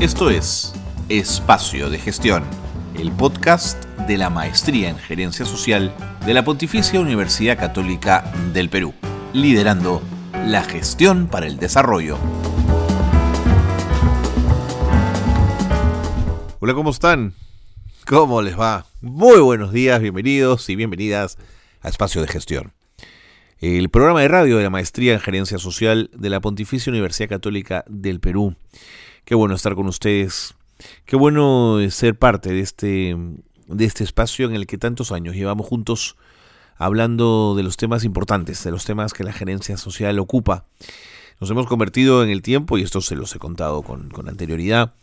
Esto es Espacio de Gestión, el podcast de la Maestría en Gerencia Social de la Pontificia Universidad Católica del Perú, liderando la gestión para el desarrollo. Hola, ¿cómo están? ¿Cómo les va? Muy buenos días, bienvenidos y bienvenidas a Espacio de Gestión. El programa de radio de la Maestría en Gerencia Social de la Pontificia Universidad Católica del Perú. Qué bueno estar con ustedes. Qué bueno ser parte de este, de este espacio en el que tantos años llevamos juntos hablando de los temas importantes, de los temas que la gerencia social ocupa. Nos hemos convertido en el tiempo, y esto se los he contado con, anterioridad,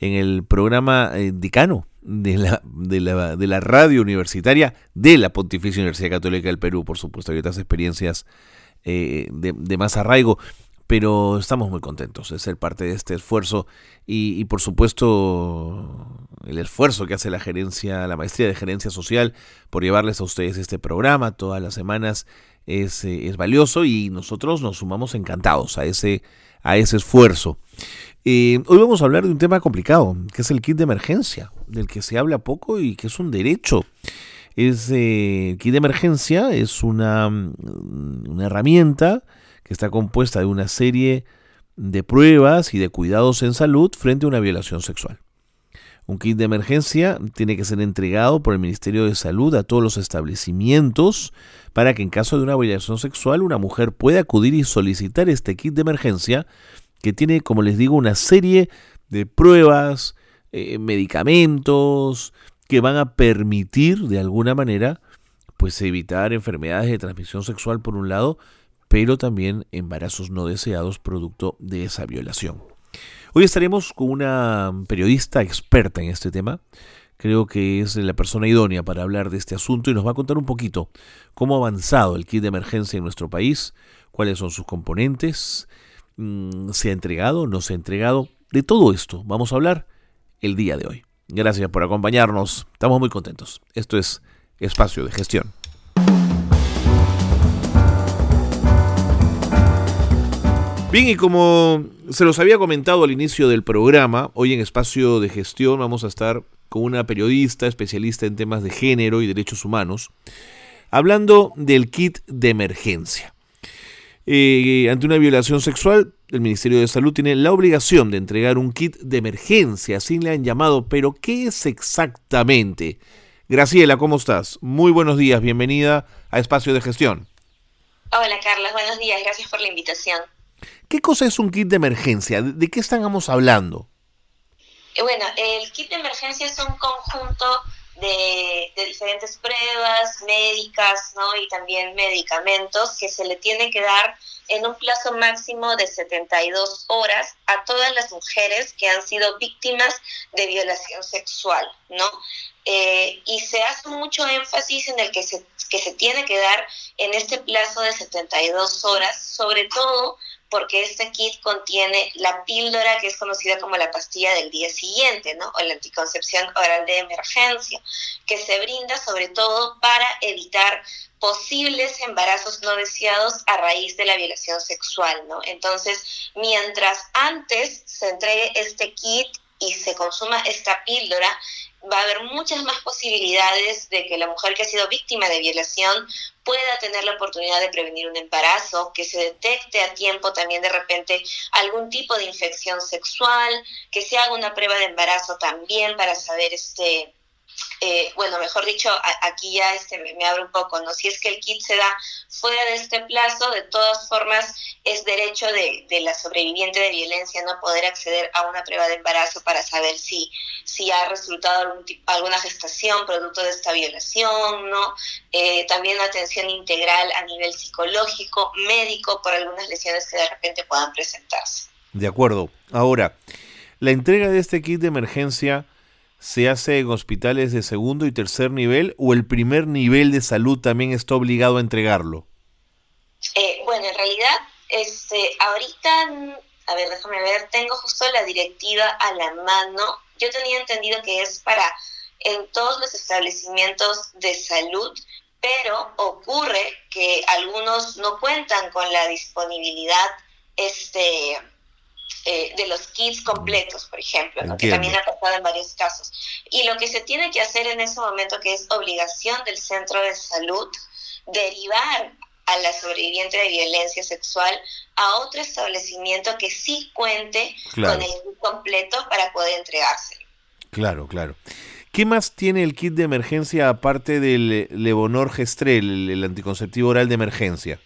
en el programa eh, decano de la, de, la, de la radio universitaria de la Pontificia Universidad Católica del Perú, por supuesto, hay otras experiencias eh, de, más arraigo, pero estamos muy contentos de ser parte de este esfuerzo y, por supuesto el esfuerzo que hace la gerencia, la maestría de gerencia social por llevarles a ustedes este programa todas las semanas es, eh, es valioso y nosotros nos sumamos encantados a ese, a ese esfuerzo. Eh, hoy vamos a hablar de un tema complicado, que es el kit de emergencia, del que se habla poco y que es un derecho. Es, eh, el kit de emergencia es una, una herramienta que está compuesta de una serie de pruebas y de cuidados en salud frente a una violación sexual. Un kit de emergencia tiene que ser entregado por el Ministerio de Salud a todos los establecimientos para que en caso de una violación sexual una mujer pueda acudir y solicitar este kit de emergencia que tiene, como les digo, una serie de pruebas, eh, medicamentos que van a permitir de alguna manera pues evitar enfermedades de transmisión sexual por un lado, pero también embarazos no deseados producto de esa violación. Hoy estaremos con una periodista experta en este tema. Creo que es la persona idónea para hablar de este asunto y nos va a contar un poquito cómo ha avanzado el kit de emergencia en nuestro país, cuáles son sus componentes, mm, se ha entregado, no se ha entregado. De todo esto vamos a hablar el día de hoy. Gracias por acompañarnos. Estamos muy contentos. Esto es Espacio de Gestión. Bien, y como se los había comentado al inicio del programa, hoy en Espacio de Gestión vamos a estar con una periodista especialista en temas de género y derechos humanos, hablando del kit de emergencia. Eh, ante una violación sexual, el Ministerio de Salud tiene la obligación de entregar un kit de emergencia, así le han llamado, pero ¿qué es exactamente? Graciela, ¿cómo estás? Muy buenos días, bienvenida a Espacio de Gestión. Hola Carlos, buenos días, gracias por la invitación. ¿Qué cosa es un kit de emergencia? ¿De qué estamos hablando? Eh, bueno, el kit de emergencia es un conjunto de, diferentes pruebas médicas ¿no? y también medicamentos que se le tiene que dar en un plazo máximo de 72 horas a todas las mujeres que han sido víctimas de violación sexual, ¿no? Eh, y se hace mucho énfasis en el que se, que se tiene que dar en este plazo de 72 horas, sobre todo porque este kit contiene la píldora que es conocida como la pastilla del día siguiente, ¿no? O la anticoncepción oral de emergencia, que se brinda sobre todo para evitar posibles embarazos no deseados a raíz de la violación sexual, ¿no? Entonces, mientras antes se entregue este kit y se consuma esta píldora, va a haber muchas más posibilidades de que la mujer que ha sido víctima de violación pueda tener la oportunidad de prevenir un embarazo, que se detecte a tiempo también de repente algún tipo de infección sexual, que se haga una prueba de embarazo también para saber este eh, bueno, mejor dicho, aquí ya este, me, abro un poco, ¿no? Si es que el kit se da fuera de este plazo, de todas formas es derecho de, la sobreviviente de violencia no poder acceder a una prueba de embarazo para saber si, si ha resultado alguna gestación producto de esta violación, ¿no? Eh, también atención integral a nivel psicológico, médico, por algunas lesiones que de repente puedan presentarse. De acuerdo. Ahora, la entrega de este kit de emergencia se hace en hospitales de segundo y tercer nivel o el primer nivel de salud también está obligado a entregarlo? Eh, bueno, en realidad, este, ahorita, a ver, déjame ver, tengo justo la directiva a la mano. Yo tenía entendido que es para en todos los establecimientos de salud, pero ocurre que algunos no cuentan con la disponibilidad este, eh, de los kits completos, por ejemplo, que también ha pasado en varios casos. Y lo que se tiene que hacer en ese momento, que es obligación del centro de salud, derivar a la sobreviviente de violencia sexual a otro establecimiento que sí cuente con el kit completo para poder entregárselo. Claro, claro. ¿Qué más tiene el kit de emergencia aparte del Levonor Gestrel, el anticonceptivo oral de emergencia?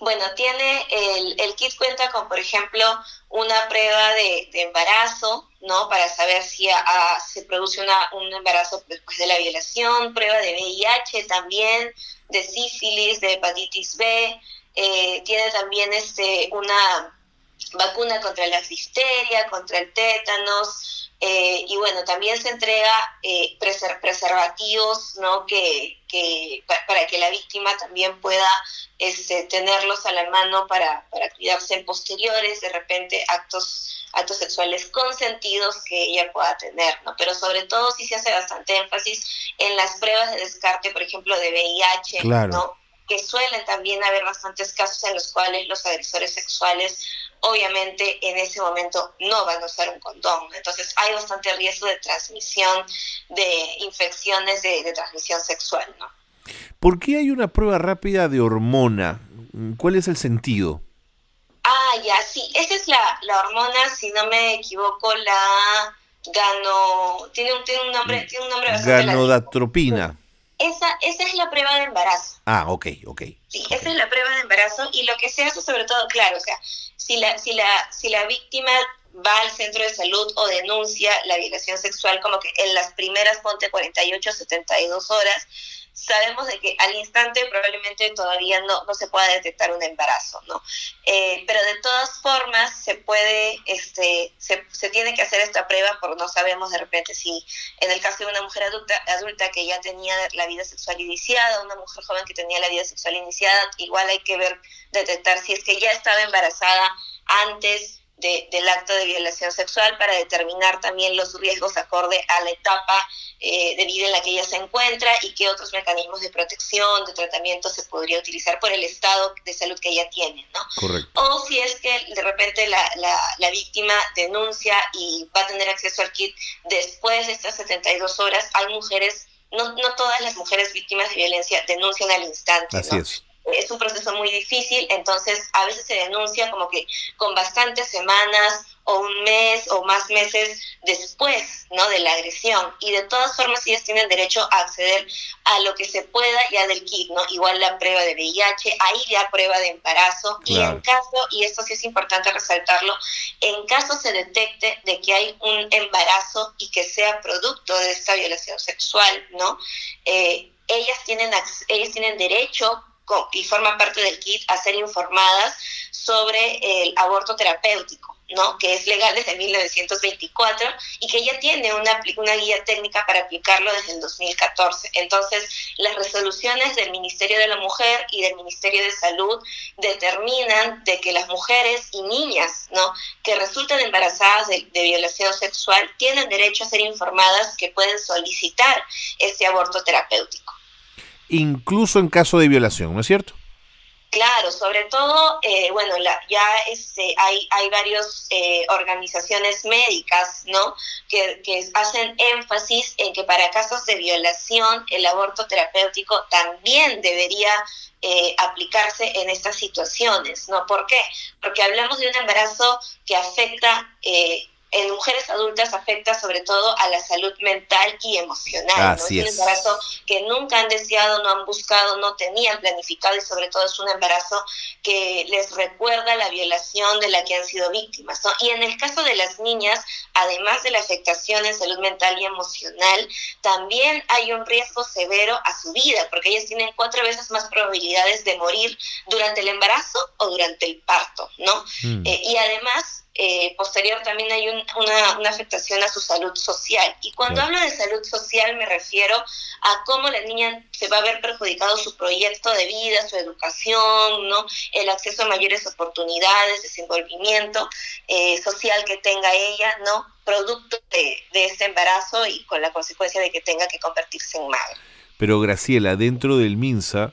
Bueno, tiene el, el kit cuenta con, por ejemplo, una prueba de, embarazo, ¿no? Para saber si se produce una, un embarazo después de la violación, prueba de VIH también, de sífilis, de hepatitis B, eh, tiene también este, una vacuna contra la difteria, contra el tétanos, eh, y bueno, también se entrega eh, preservativos, ¿no? Que, que, para que la víctima también pueda este, tenerlos a la mano para, para cuidarse en posteriores, de repente actos actos sexuales consentidos que ella pueda tener, ¿no? Pero sobre todo sí se hace bastante énfasis en las pruebas de descarte, por ejemplo, de VIH, ¿no? que suelen también haber bastantes casos en los cuales los agresores sexuales obviamente en ese momento no van a usar un condón. Entonces hay bastante riesgo de transmisión de infecciones de, transmisión sexual. ¿no? ¿Por qué hay una prueba rápida de hormona? ¿Cuál es el sentido? Ah, ya, sí. Esa es la, la hormona, si no me equivoco, la gano... Tiene un, tiene un nombre... Tiene un nombre Ganodatropina. Esa, esa es la prueba de embarazo. Ah, ok, ok. Sí, esa es la prueba de embarazo y lo que se hace sobre todo, claro, o sea, si la, si la, si la víctima va al centro de salud o denuncia la violación sexual como que en las primeras, ponte 48, 72 horas, sabemos de que al instante probablemente todavía no, no se pueda detectar un embarazo, ¿no? Eh, pero de todas formas se puede, este, se, se, tiene que hacer esta prueba porque no sabemos de repente si en el caso de una mujer adulta, adulta que ya tenía la vida sexual iniciada, una mujer joven que tenía la vida sexual iniciada, igual hay que ver, detectar si es que ya estaba embarazada antes del acto de violación sexual para determinar también los riesgos acorde a la etapa eh, de vida en la que ella se encuentra y qué otros mecanismos de protección, de tratamiento se podría utilizar por el estado de salud que ella tiene, ¿no? Correcto. O si es que de repente la, la, víctima denuncia y va a tener acceso al kit después de estas 72 horas, hay mujeres no, no todas las mujeres víctimas de violencia denuncian al instante. Así es es un proceso muy difícil, entonces a veces se denuncia como que con bastantes semanas o un mes o más meses después ¿no? de la agresión. Y de todas formas ellas tienen derecho a acceder a lo que se pueda ya del kit, ¿no? Igual la prueba de VIH, ahí ya prueba de embarazo. Y en caso, y esto sí es importante resaltarlo, en caso se detecte de que hay un embarazo y que sea producto de esta violación sexual, ¿no? Eh, ellas tienen, ellas tienen derecho y forman parte del kit a ser informadas sobre el aborto terapéutico. ¿no? que es legal desde 1924 y que ya tiene una, una guía técnica para aplicarlo desde el 2014. Entonces, las resoluciones del Ministerio de la Mujer y del Ministerio de Salud determinan de que las mujeres y niñas ¿no? que resultan embarazadas de, de violación sexual tienen derecho a ser informadas que pueden solicitar ese aborto terapéutico incluso en caso de violación, ¿no es cierto? Claro, sobre todo, eh, bueno, ya este, hay, hay varias eh, organizaciones médicas, ¿no? Que, hacen énfasis en que para casos de violación el aborto terapéutico también debería eh, aplicarse en estas situaciones, ¿no? ¿Por qué? Porque hablamos de un embarazo que afecta en mujeres adultas afecta sobre todo a la salud mental y emocional. es un embarazo que nunca han deseado, no han buscado, no tenían planificado y sobre todo es un embarazo que les recuerda la violación de la que han sido víctimas. Y en el caso de las niñas, además de la afectación en salud mental y emocional, también hay un riesgo severo a su vida, porque ellas tienen cuatro veces más probabilidades de morir durante el embarazo o durante el parto, ¿no? Mm. Eh, y además eh, posterior también hay una, una, afectación a su salud social. Y cuando hablo de salud social me refiero a cómo la niña se va a ver perjudicado su proyecto de vida, su educación, ¿no? el acceso a mayores oportunidades, desenvolvimiento eh, social que tenga ella, ¿no? producto de, de este embarazo y con la consecuencia de que tenga que convertirse en madre. Pero Graciela, dentro del MINSA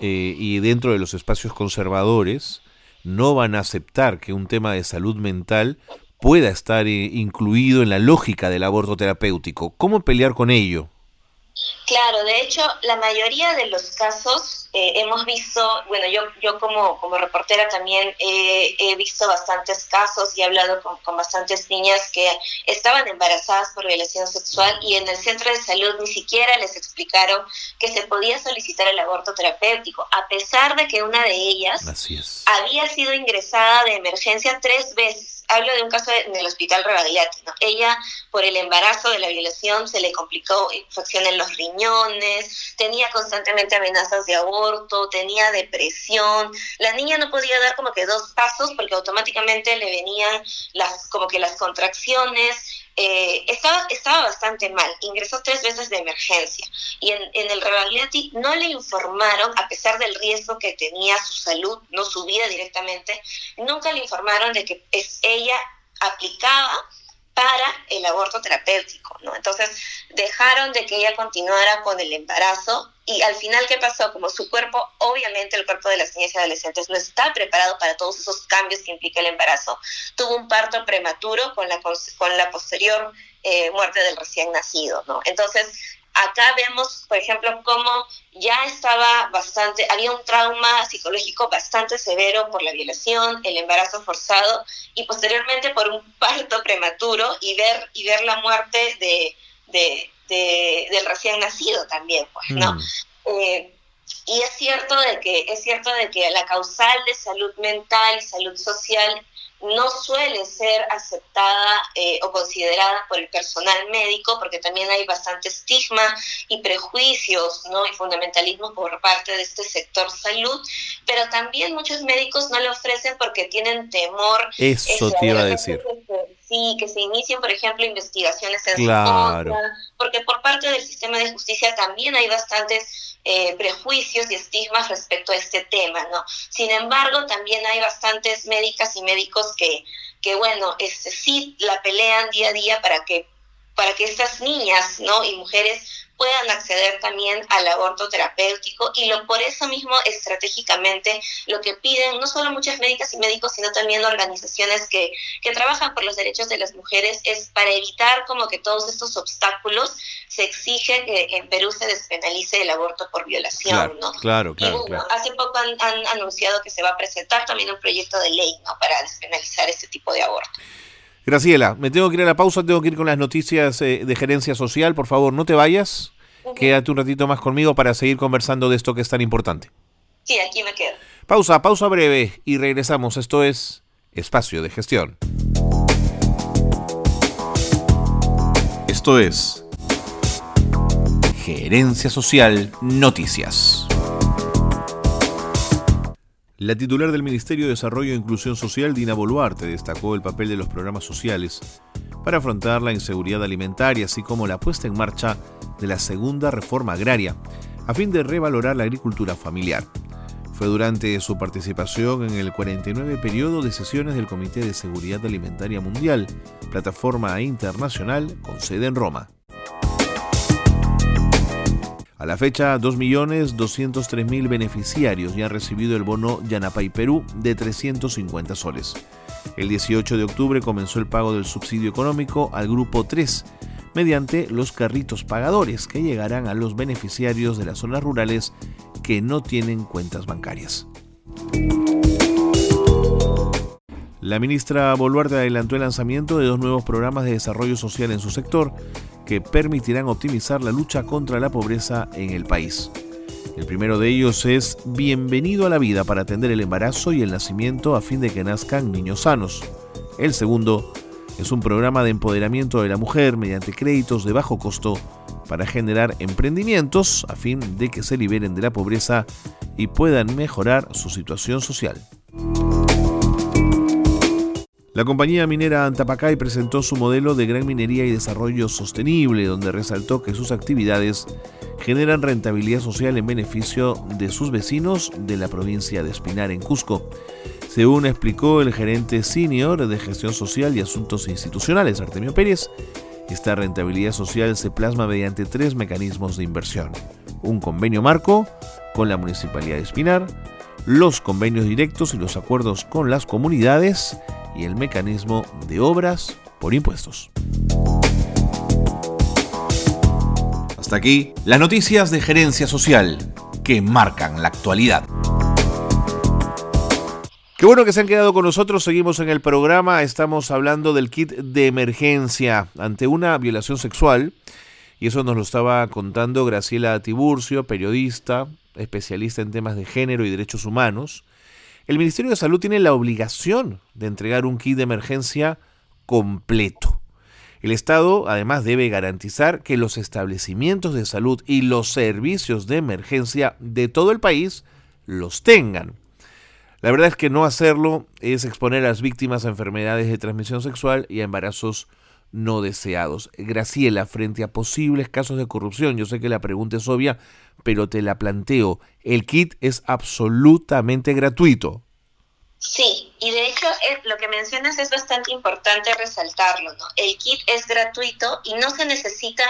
eh, y dentro de los espacios conservadores, no van a aceptar que un tema de salud mental pueda estar eh, incluido en la lógica del aborto terapéutico. ¿Cómo pelear con ello? Claro, de hecho, la mayoría de los casos eh, hemos visto, bueno, yo, yo como, como reportera también he visto bastantes casos y he hablado con, con, bastantes niñas que estaban embarazadas por violación sexual y en el centro de salud ni siquiera les explicaron que se podía solicitar el aborto terapéutico, a pesar de que una de ellas había sido ingresada de emergencia tres veces hablo de un caso en el hospital Rebagliati, ¿no? Ella, por el embarazo de la violación, se le complicó infección en los riñones, tenía constantemente amenazas de aborto, tenía depresión. La niña no podía dar como que dos pasos porque automáticamente le venían las, como que las contracciones, eh, estaba, estaba bastante mal, ingresó tres veces de emergencia y en, en el Rebagliati no le informaron, a pesar del riesgo que tenía su salud, no su vida directamente, nunca le informaron de que es, ella aplicaba para el aborto terapéutico, ¿no? Entonces dejaron de que ella continuara con el embarazo y al final, ¿qué pasó? Como su cuerpo, obviamente el cuerpo de las niñas y adolescentes no está preparado para todos esos cambios que implica el embarazo. Tuvo un parto prematuro con la, con la posterior eh, muerte del recién nacido, ¿no? Entonces, acá vemos, por ejemplo, cómo ya estaba bastante, había un trauma psicológico bastante severo por la violación, el embarazo forzado y posteriormente por un parto prematuro y ver, y ver la muerte de, de del recién nacido también, pues, ¿no? Mm. Eh, y es cierto de que es cierto de que la causal de salud mental y salud social no suele ser aceptada eh, o considerada por el personal médico porque también hay bastante estigma y prejuicios ¿no? y fundamentalismo por parte de este sector salud, pero también muchos médicos no lo ofrecen porque tienen temor. Eso te iba a decir. sí, que se inicien, por ejemplo, investigaciones en claro. porque por parte del sistema de justicia también hay bastantes eh, prejuicios y estigmas respecto a este tema, ¿no? Sin embargo, también hay bastantes médicas y médicos que, que bueno, este, sí la pelean día a día para que, para que estas niñas, ¿no? Y mujeres puedan acceder también al aborto terapéutico y lo por eso mismo estratégicamente lo que piden no solo muchas médicas y médicos sino también organizaciones que, que trabajan por los derechos de las mujeres es para evitar como que todos estos obstáculos se exige que en Perú se despenalice el aborto por violación, claro, ¿no? Claro, claro, Hace poco han, han, anunciado que se va a presentar también un proyecto de ley, ¿no? Para despenalizar este tipo de aborto. Graciela, me tengo que ir a la pausa, tengo que ir con las noticias eh, de gerencia social. Por favor, no te vayas. Quédate un ratito más conmigo para seguir conversando de esto que es tan importante. Sí, aquí me quedo. Pausa, pausa breve y regresamos. Esto es Espacio de Gestión. Esto es Gerencia Social Noticias. La titular del Ministerio de Desarrollo e Inclusión Social, Dina Boluarte, destacó el papel de los programas sociales para afrontar la inseguridad alimentaria, así como la puesta en marcha de la segunda reforma agraria, a fin de revalorar la agricultura familiar. Fue durante su participación en el 49 periodo de sesiones del Comité de Seguridad Alimentaria Mundial, plataforma internacional con sede en Roma. A la fecha, 2.203.000 beneficiarios ya han recibido el bono Yanapay Perú de 350 soles. El 18 de octubre comenzó el pago del subsidio económico al grupo 3 mediante los carritos pagadores que llegarán a los beneficiarios de las zonas rurales que no tienen cuentas bancarias. La ministra Boluarte adelantó el lanzamiento de dos nuevos programas de desarrollo social en su sector que permitirán optimizar la lucha contra la pobreza en el país. El primero de ellos es Bienvenido a la vida para atender el embarazo y el nacimiento a fin de que nazcan niños sanos. El segundo es un programa de empoderamiento de la mujer mediante créditos de bajo costo para generar emprendimientos a fin de que se liberen de la pobreza y puedan mejorar su situación social. La compañía minera Antapacay presentó su modelo de gran minería y desarrollo sostenible, donde resaltó que sus actividades generan rentabilidad social en beneficio de sus vecinos de la provincia de Espinar, en Cusco. Según explicó el gerente senior de gestión social y asuntos institucionales, Artemio Pérez, esta rentabilidad social se plasma mediante tres mecanismos de inversión. Un convenio marco con la Municipalidad de Espinar, los convenios directos y los acuerdos con las comunidades y el mecanismo de obras por impuestos. Hasta aquí las noticias de gerencia social que marcan la actualidad. Qué bueno que se han quedado con nosotros, seguimos en el programa, estamos hablando del kit de emergencia ante una violación sexual y eso nos lo estaba contando Graciela Tiburcio, periodista, especialista en temas de género y derechos humanos. El Ministerio de Salud tiene la obligación de entregar un kit de emergencia completo. El Estado además debe garantizar que los establecimientos de salud y los servicios de emergencia de todo el país los tengan. La verdad es que no hacerlo es exponer a las víctimas a enfermedades de transmisión sexual y a embarazos no deseados. Graciela, frente a posibles casos de corrupción, yo sé que la pregunta es obvia, pero te la planteo. El kit es absolutamente gratuito. Sí, y de hecho lo que mencionas es bastante importante resaltarlo, ¿no? El kit es gratuito y no se necesita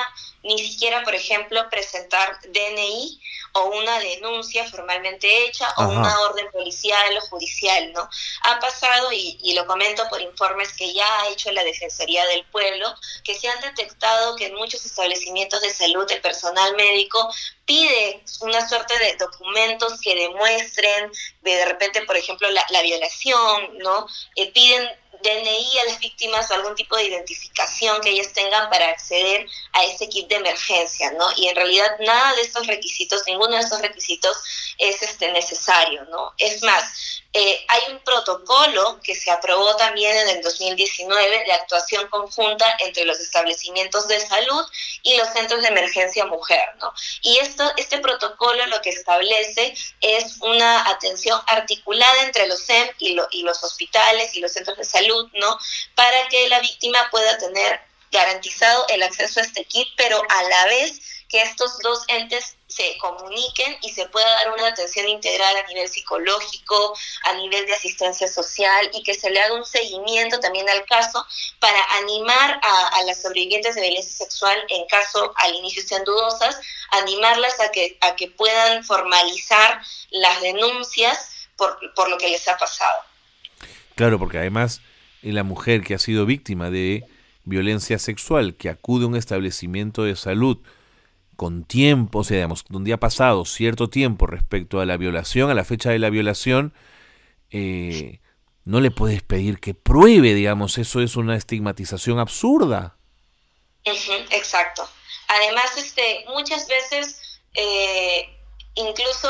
ni siquiera, por ejemplo, presentar DNI o una denuncia formalmente hecha o una orden policial o judicial, ¿no? Ha pasado, y, y, lo comento por informes que ya ha hecho la Defensoría del Pueblo, que se han detectado que en muchos establecimientos de salud el personal médico pide una suerte de documentos que demuestren de, de repente, por ejemplo, la, la violación, ¿no? Eh, piden DNI a las víctimas o algún tipo de identificación que ellas tengan para acceder a ese kit de emergencia, ¿no? Y en realidad nada de estos requisitos, ninguno de estos requisitos es este necesario, ¿no? Es más, eh, hay un protocolo que se aprobó también en el 2019 de actuación conjunta entre los establecimientos de salud y los centros de emergencia mujer, ¿no? Y esto, este protocolo lo que establece es una atención articulada entre los SEM y, y los hospitales y los centros de salud, ¿no? Para que la víctima pueda tener garantizado el acceso a este kit, pero a la vez que estos dos entes se comuniquen y se pueda dar una atención integral a nivel psicológico, a nivel de asistencia social y que se le haga un seguimiento también al caso para animar a, las sobrevivientes de violencia sexual, en caso al inicio sean dudosas, animarlas a que, a que puedan formalizar las denuncias por, por lo que les ha pasado. Claro, porque además la mujer que ha sido víctima de violencia sexual, que acude a un establecimiento de salud, con tiempo, o sea, digamos, donde ha pasado cierto tiempo respecto a la violación, a la fecha de la violación, eh, no le puedes pedir que pruebe, digamos, eso es una estigmatización absurda. exacto. Además, este, muchas veces, eh, incluso,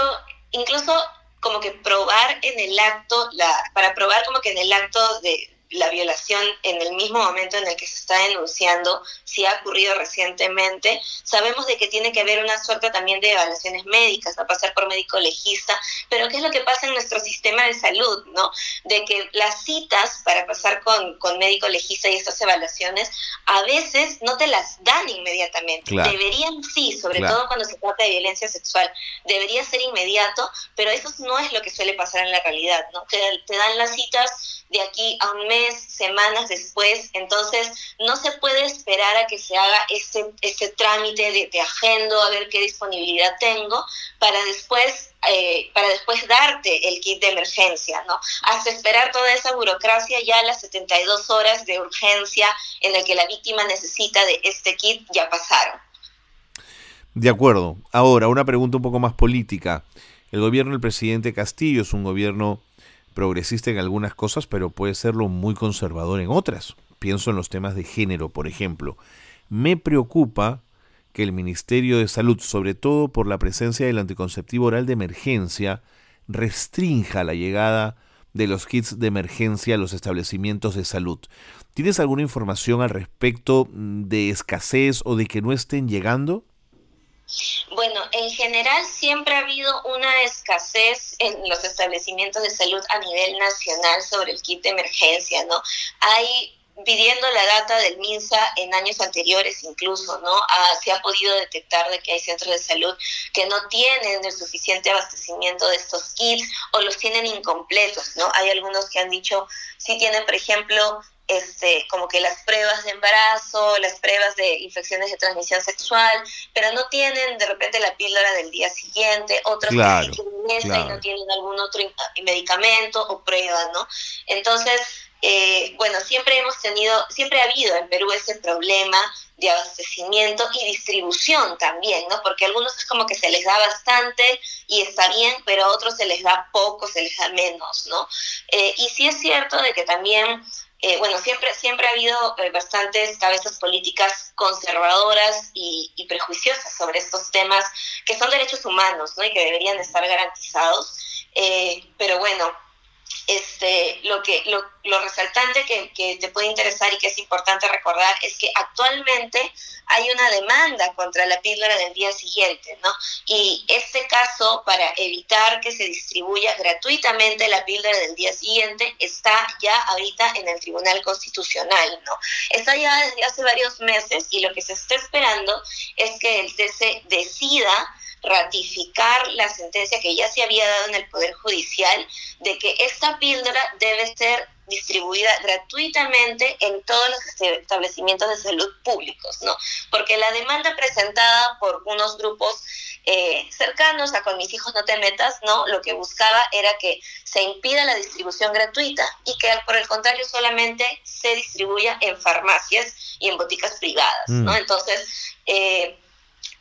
incluso como que probar en el acto, la, para probar como que en el acto de, la violación en el mismo momento en el que se está denunciando, si ha ocurrido recientemente, sabemos de que tiene que haber una suerte también de evaluaciones médicas, a pasar por médico legista, pero ¿qué es lo que pasa en nuestro sistema de salud? ¿no? De que las citas para pasar con, con médico legista y estas evaluaciones a veces no te las dan inmediatamente. Deberían sí, sobre todo cuando se trata de violencia sexual, debería ser inmediato, pero eso no es lo que suele pasar en la realidad, ¿no? Te, te dan las citas de aquí a un mes, semanas después, entonces no se puede esperar a que se haga ese, ese trámite de, de agendo, a ver qué disponibilidad tengo, para después eh, para después darte el kit de emergencia, ¿no? Hasta esperar toda esa burocracia, ya las 72 horas de urgencia en la que la víctima necesita de este kit ya pasaron. De acuerdo. Ahora, una pregunta un poco más política. El gobierno del presidente Castillo es un gobierno progresista en algunas cosas, pero puede serlo muy conservador en otras. Pienso en los temas de género, por ejemplo. Me preocupa que el Ministerio de Salud, sobre todo por la presencia del anticonceptivo oral de emergencia, restrinja la llegada de los kits de emergencia a los establecimientos de salud. ¿Tienes alguna información al respecto de escasez o de que no estén llegando? Bueno, en general siempre ha habido una escasez en los establecimientos de salud a nivel nacional sobre el kit de emergencia, ¿no? Hay pidiendo la data del MINSA en años anteriores incluso, ¿no? Ah, se ha podido detectar de que hay centros de salud que no tienen el suficiente abastecimiento de estos kits o los tienen incompletos, ¿no? Hay algunos que han dicho, si tienen, por ejemplo, este, como que las pruebas de embarazo, las pruebas de infecciones de transmisión sexual, pero no tienen de repente la píldora del día siguiente, otros que sí tienen y no tienen algún otro medicamento o prueba, ¿no? Entonces, eh, bueno, siempre hemos tenido, siempre ha habido en Perú ese problema de abastecimiento y distribución también, ¿no? Porque a algunos es como que se les da bastante y está bien, pero a otros se les da poco, se les da menos, ¿no? Eh, y sí es cierto de que también eh, bueno, siempre, siempre ha habido eh, bastantes cabezas políticas conservadoras y, prejuiciosas sobre estos temas que son derechos humanos ¿no? y que deberían estar garantizados. Pero bueno, este, lo, que, lo, lo resaltante que, que, te puede interesar y que es importante recordar es que actualmente hay una demanda contra la píldora del día siguiente, ¿no? Y este caso, para evitar que se distribuya gratuitamente la píldora del día siguiente, está ya ahorita en el Tribunal Constitucional, ¿no? Está ya desde hace varios meses y lo que se está esperando es que el TC decida ratificar la sentencia que ya se había dado en el Poder Judicial de que esta píldora debe ser distribuida gratuitamente en todos los establecimientos de salud públicos, ¿no? Porque la demanda presentada por unos grupos eh, cercanos a con mis hijos no te metas, ¿no? Lo que buscaba era que se impida la distribución gratuita y que por el contrario solamente se distribuya en farmacias y en boticas privadas, ¿no? Mm. Entonces, eh,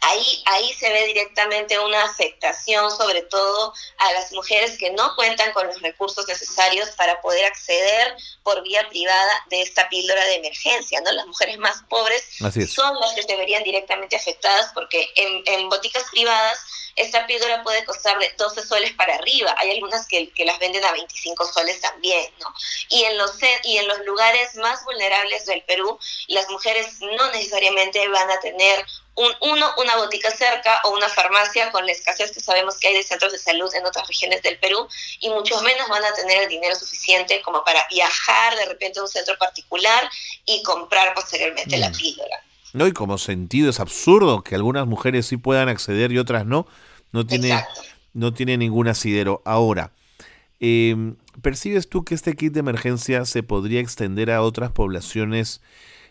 Ahí, ahí se ve directamente una afectación, sobre todo a las mujeres que no cuentan con los recursos necesarios para poder acceder por vía privada de esta píldora de emergencia. ¿no? Las mujeres más pobres son las que se verían directamente afectadas porque en, en boticas privadas esta píldora puede costar de 12 soles para arriba. Hay algunas que, que, las venden a 25 soles también, ¿no? Y en, los, y en los lugares más vulnerables del Perú, las mujeres no necesariamente van a tener un, uno, una botica cerca o una farmacia con la escasez que sabemos que hay de centros de salud en otras regiones del Perú y mucho menos van a tener el dinero suficiente como para viajar de repente a un centro particular y comprar posteriormente la mm. píldora. No, y como sentido es absurdo que algunas mujeres sí puedan acceder y otras no. No tiene, no tiene ningún asidero. Ahora, em, ¿percibes tú que este kit de emergencia se podría extender a otras poblaciones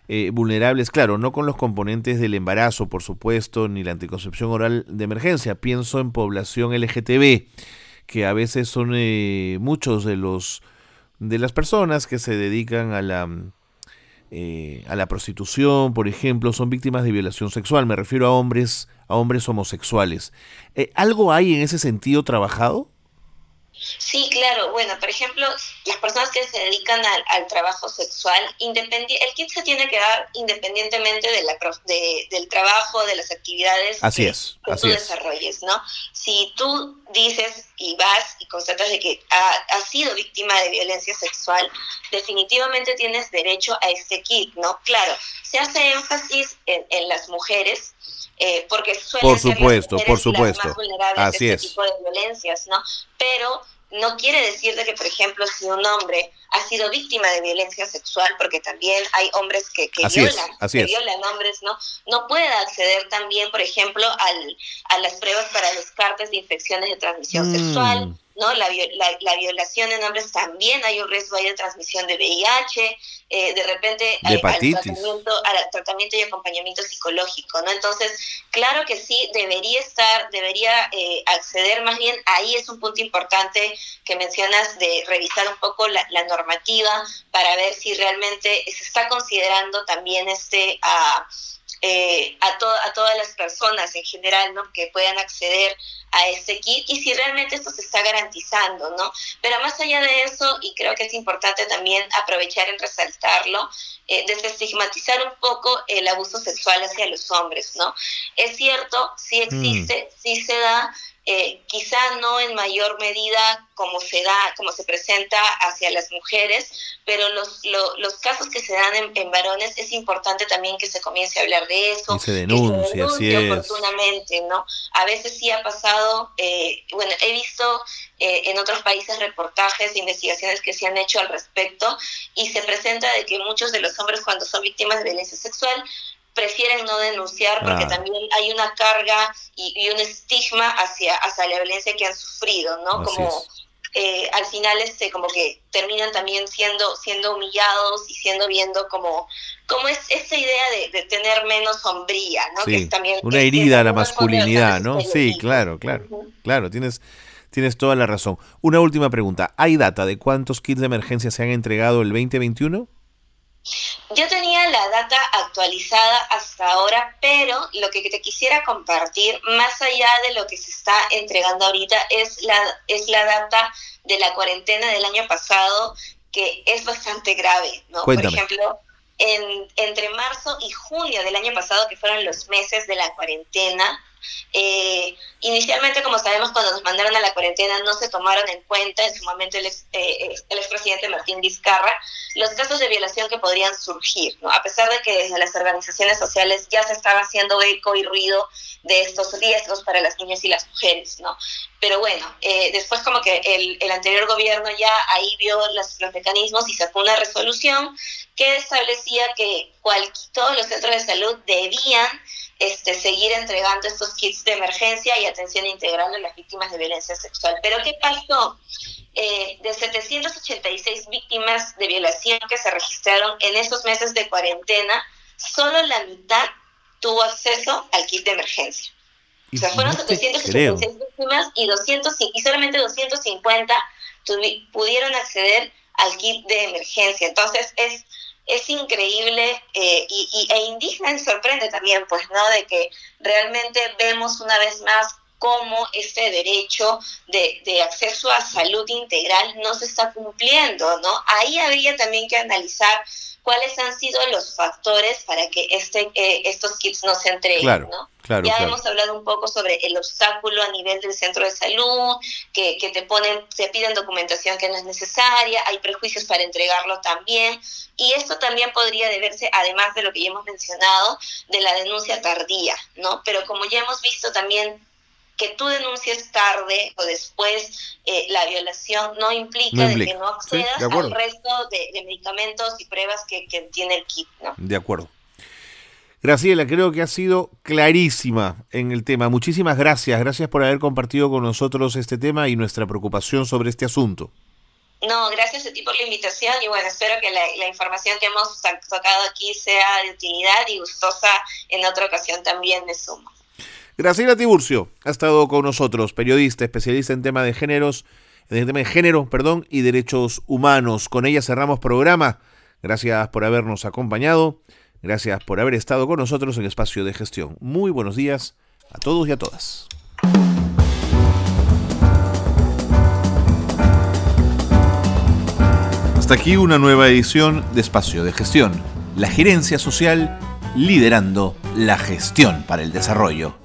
eh, vulnerables, claro, no con los componentes del embarazo, por supuesto, ni la anticoncepción oral de emergencia. Pienso en población LGTB, que a veces son eh, muchos de los de las personas que se dedican a la eh, a la prostitución, por ejemplo, son víctimas de violación sexual. Me refiero a hombres, a hombres homosexuales. ¿Algo hay en ese sentido trabajado? Sí, claro. Bueno, por ejemplo, las personas que se dedican al, trabajo sexual, el kit se tiene que dar independientemente de la, del trabajo, de las actividades así que, es, tú desarrolles, ¿no? Si tú dices y vas y constatas de que has sido víctima de violencia sexual, definitivamente tienes derecho a este kit, ¿no? Claro, se hace énfasis en, las mujeres, eh, porque suelen por supuesto, ser las, por supuesto. más vulnerables Así este tipo de violencias, ¿no? Pero no quiere decir de que, por ejemplo, si un hombre ha sido víctima de violencia sexual, porque también hay hombres que, violan, que violan hombres, ¿no? No puede acceder también, por ejemplo, al, a las pruebas para los cartes de infecciones de transmisión mm. sexual, ¿no? La, la, violación en hombres también hay un riesgo ahí de transmisión de VIH, eh, de repente hay, al, tratamiento, al tratamiento y acompañamiento psicológico, ¿no? Entonces, claro que sí, debería estar, debería eh, acceder más bien, ahí es un punto importante que mencionas de revisar un poco la, normativa para ver si realmente se está considerando también este... a eh, a, a todas las personas en general, ¿no? Que puedan acceder a este kit y si realmente esto se está garantizando, ¿no? Pero más allá de eso, y creo que es importante también aprovechar en resaltarlo, eh, desestigmatizar un poco el abuso sexual hacia los hombres, ¿no? Es cierto, sí existe, mm. sí se da, eh, quizá no en mayor medida como se da, como se presenta hacia las mujeres, pero los, los casos que se dan en, varones es importante también que se comience a hablar de eso, se denuncia, que se oportunamente, ¿no? A veces sí ha pasado, eh, bueno, he visto eh, en otros países reportajes, investigaciones que se han hecho al respecto y se presenta de que muchos de los hombres cuando son víctimas de violencia sexual prefieren no denunciar porque ah. también hay una carga y, un estigma hacia, hacia la violencia que han sufrido, ¿no? como eh, al final este, como que terminan también siendo, siendo humillados y siendo viendo como, como es esa idea de, tener menos sombría, ¿no? que también, una herida a la masculinidad, ¿no? Sí, claro, claro, claro, tienes... Tienes toda la razón. Una última pregunta. ¿Hay data de cuántos kits de emergencia se han entregado el 2021? Yo tenía la data actualizada hasta ahora, pero lo que te quisiera compartir, más allá de lo que se está entregando ahorita, es la, es la data de la cuarentena del año pasado, que es bastante grave, ¿no? Por ejemplo, en, entre marzo y junio del año pasado, que fueron los meses de la cuarentena, eh, inicialmente, como sabemos, cuando nos mandaron a la cuarentena no se tomaron en cuenta en su momento el, ex, eh, el expresidente Martín Vizcarra los casos de violación que podrían surgir, ¿no? a pesar de que desde las organizaciones sociales ya se estaba haciendo eco y ruido de estos riesgos para las niñas y las mujeres. ¿no? Pero bueno, eh, después como que el, anterior gobierno ya ahí vio los mecanismos y sacó una resolución que establecía que cual, todos los centros de salud debían este, seguir entregando estos kits de emergencia y atención integral a las víctimas de violencia sexual. Pero ¿qué pasó? Eh, de 786 víctimas de violación que se registraron en esos meses de cuarentena, solo la mitad tuvo acceso al kit de emergencia. O sea, fueron 786 víctimas y, 200, y solamente 250 pudieron acceder al kit de emergencia. Entonces, es es increíble eh, y, e indigna y sorprende también, pues, ¿no? De que realmente vemos una vez más cómo este derecho de, de, acceso a salud integral no se está cumpliendo, ¿no? Ahí habría también que analizar cuáles han sido los factores para que este, eh, estos kits no se entreguen, ¿no? ya hemos hablado un poco sobre el obstáculo a nivel del centro de salud, que, que te ponen, te piden documentación que no es necesaria, hay prejuicios para entregarlo también, y esto también podría deberse, además de lo que ya hemos mencionado, de la denuncia tardía, ¿no? Pero como ya hemos visto también que tú denuncies tarde o después eh, la violación no implica, de que no accedas al resto de, medicamentos y pruebas que, tiene el kit. ¿no? De acuerdo. Graciela, creo que ha sido clarísima en el tema. Muchísimas gracias. Gracias por haber compartido con nosotros este tema y nuestra preocupación sobre este asunto. No, gracias a ti por la invitación y bueno, espero que la, la, información que hemos tocado aquí sea de utilidad y gustosa en otra ocasión también de suma. Graciela Tiburcio ha estado con nosotros, periodista, especialista en tema de géneros, en tema de género, perdón, y derechos humanos. Con ella cerramos programa. Gracias por habernos acompañado. Gracias por haber estado con nosotros en Espacio de Gestión. Muy buenos días a todos y a todas. Hasta aquí una nueva edición de Espacio de Gestión. La gerencia social liderando la gestión para el desarrollo.